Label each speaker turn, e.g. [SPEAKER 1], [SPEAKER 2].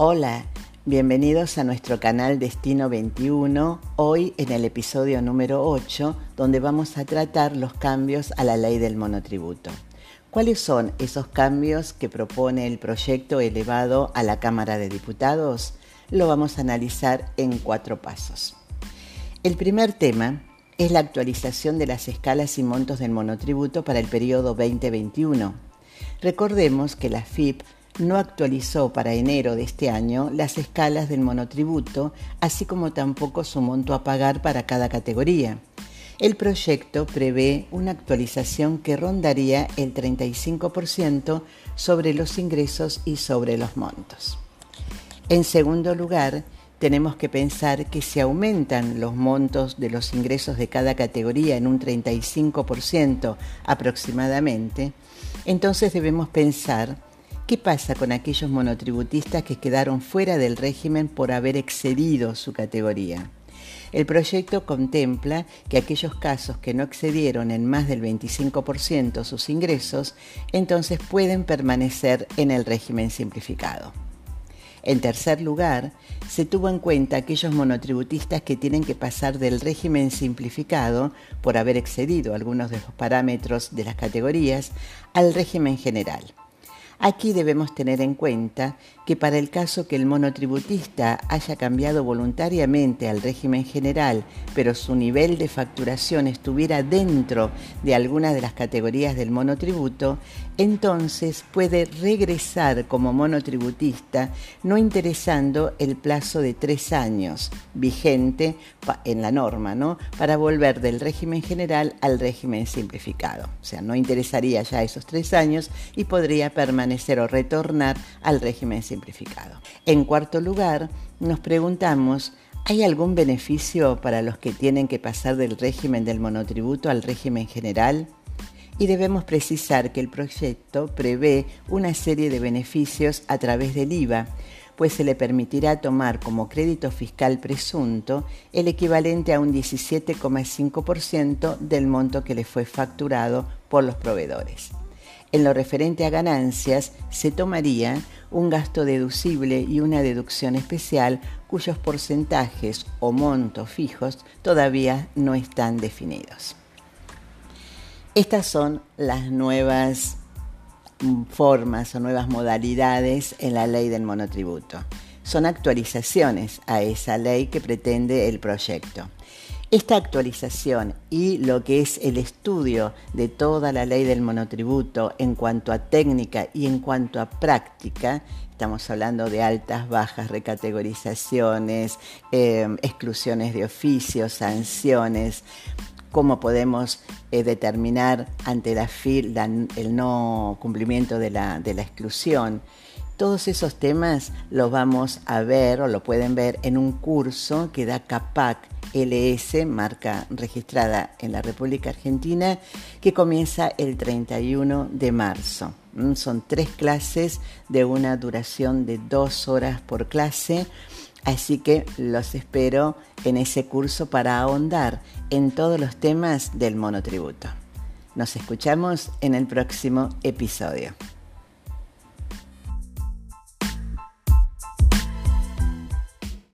[SPEAKER 1] Hola, bienvenidos a nuestro canal Destino 21, hoy en el episodio número 8, donde vamos a tratar los cambios a la ley del monotributo. ¿Cuáles son esos cambios que propone el proyecto elevado a la Cámara de Diputados? Lo vamos a analizar en cuatro pasos. El primer tema es la actualización de las escalas y montos del monotributo para el periodo 2021. Recordemos que la FIP no actualizó para enero de este año las escalas del monotributo, así como tampoco su monto a pagar para cada categoría. El proyecto prevé una actualización que rondaría el 35% sobre los ingresos y sobre los montos. En segundo lugar, tenemos que pensar que si aumentan los montos de los ingresos de cada categoría en un 35% aproximadamente, entonces debemos pensar ¿Qué pasa con aquellos monotributistas que quedaron fuera del régimen por haber excedido su categoría? El proyecto contempla que aquellos casos que no excedieron en más del 25% sus ingresos, entonces pueden permanecer en el régimen simplificado. En tercer lugar, se tuvo en cuenta aquellos monotributistas que tienen que pasar del régimen simplificado por haber excedido algunos de los parámetros de las categorías al régimen general. Aquí debemos tener en cuenta que para el caso que el monotributista haya cambiado voluntariamente al régimen general, pero su nivel de facturación estuviera dentro de alguna de las categorías del monotributo, entonces puede regresar como monotributista no interesando el plazo de tres años vigente en la norma, ¿no? Para volver del régimen general al régimen simplificado. O sea, no interesaría ya esos tres años y podría permanecer o retornar al régimen simplificado. En cuarto lugar, nos preguntamos, ¿hay algún beneficio para los que tienen que pasar del régimen del monotributo al régimen general? Y debemos precisar que el proyecto prevé una serie de beneficios a través del IVA, pues se le permitirá tomar como crédito fiscal presunto el equivalente a un 17,5% del monto que le fue facturado por los proveedores. En lo referente a ganancias, se tomaría un gasto deducible y una deducción especial cuyos porcentajes o montos fijos todavía no están definidos. Estas son las nuevas formas o nuevas modalidades en la ley del monotributo. Son actualizaciones a esa ley que pretende el proyecto. Esta actualización y lo que es el estudio de toda la ley del monotributo en cuanto a técnica y en cuanto a práctica, estamos hablando de altas, bajas, recategorizaciones, em, exclusiones de oficios, sanciones, cómo podemos eh, determinar ante la FIL el no cumplimiento de la, de la exclusión. Todos esos temas los vamos a ver o lo pueden ver en un curso que da CAPAC LS, marca registrada en la República Argentina, que comienza el 31 de marzo. Mm, son tres clases de una duración de dos horas por clase, así que los espero en ese curso para ahondar en todos los temas del monotributo. Nos escuchamos en el próximo episodio.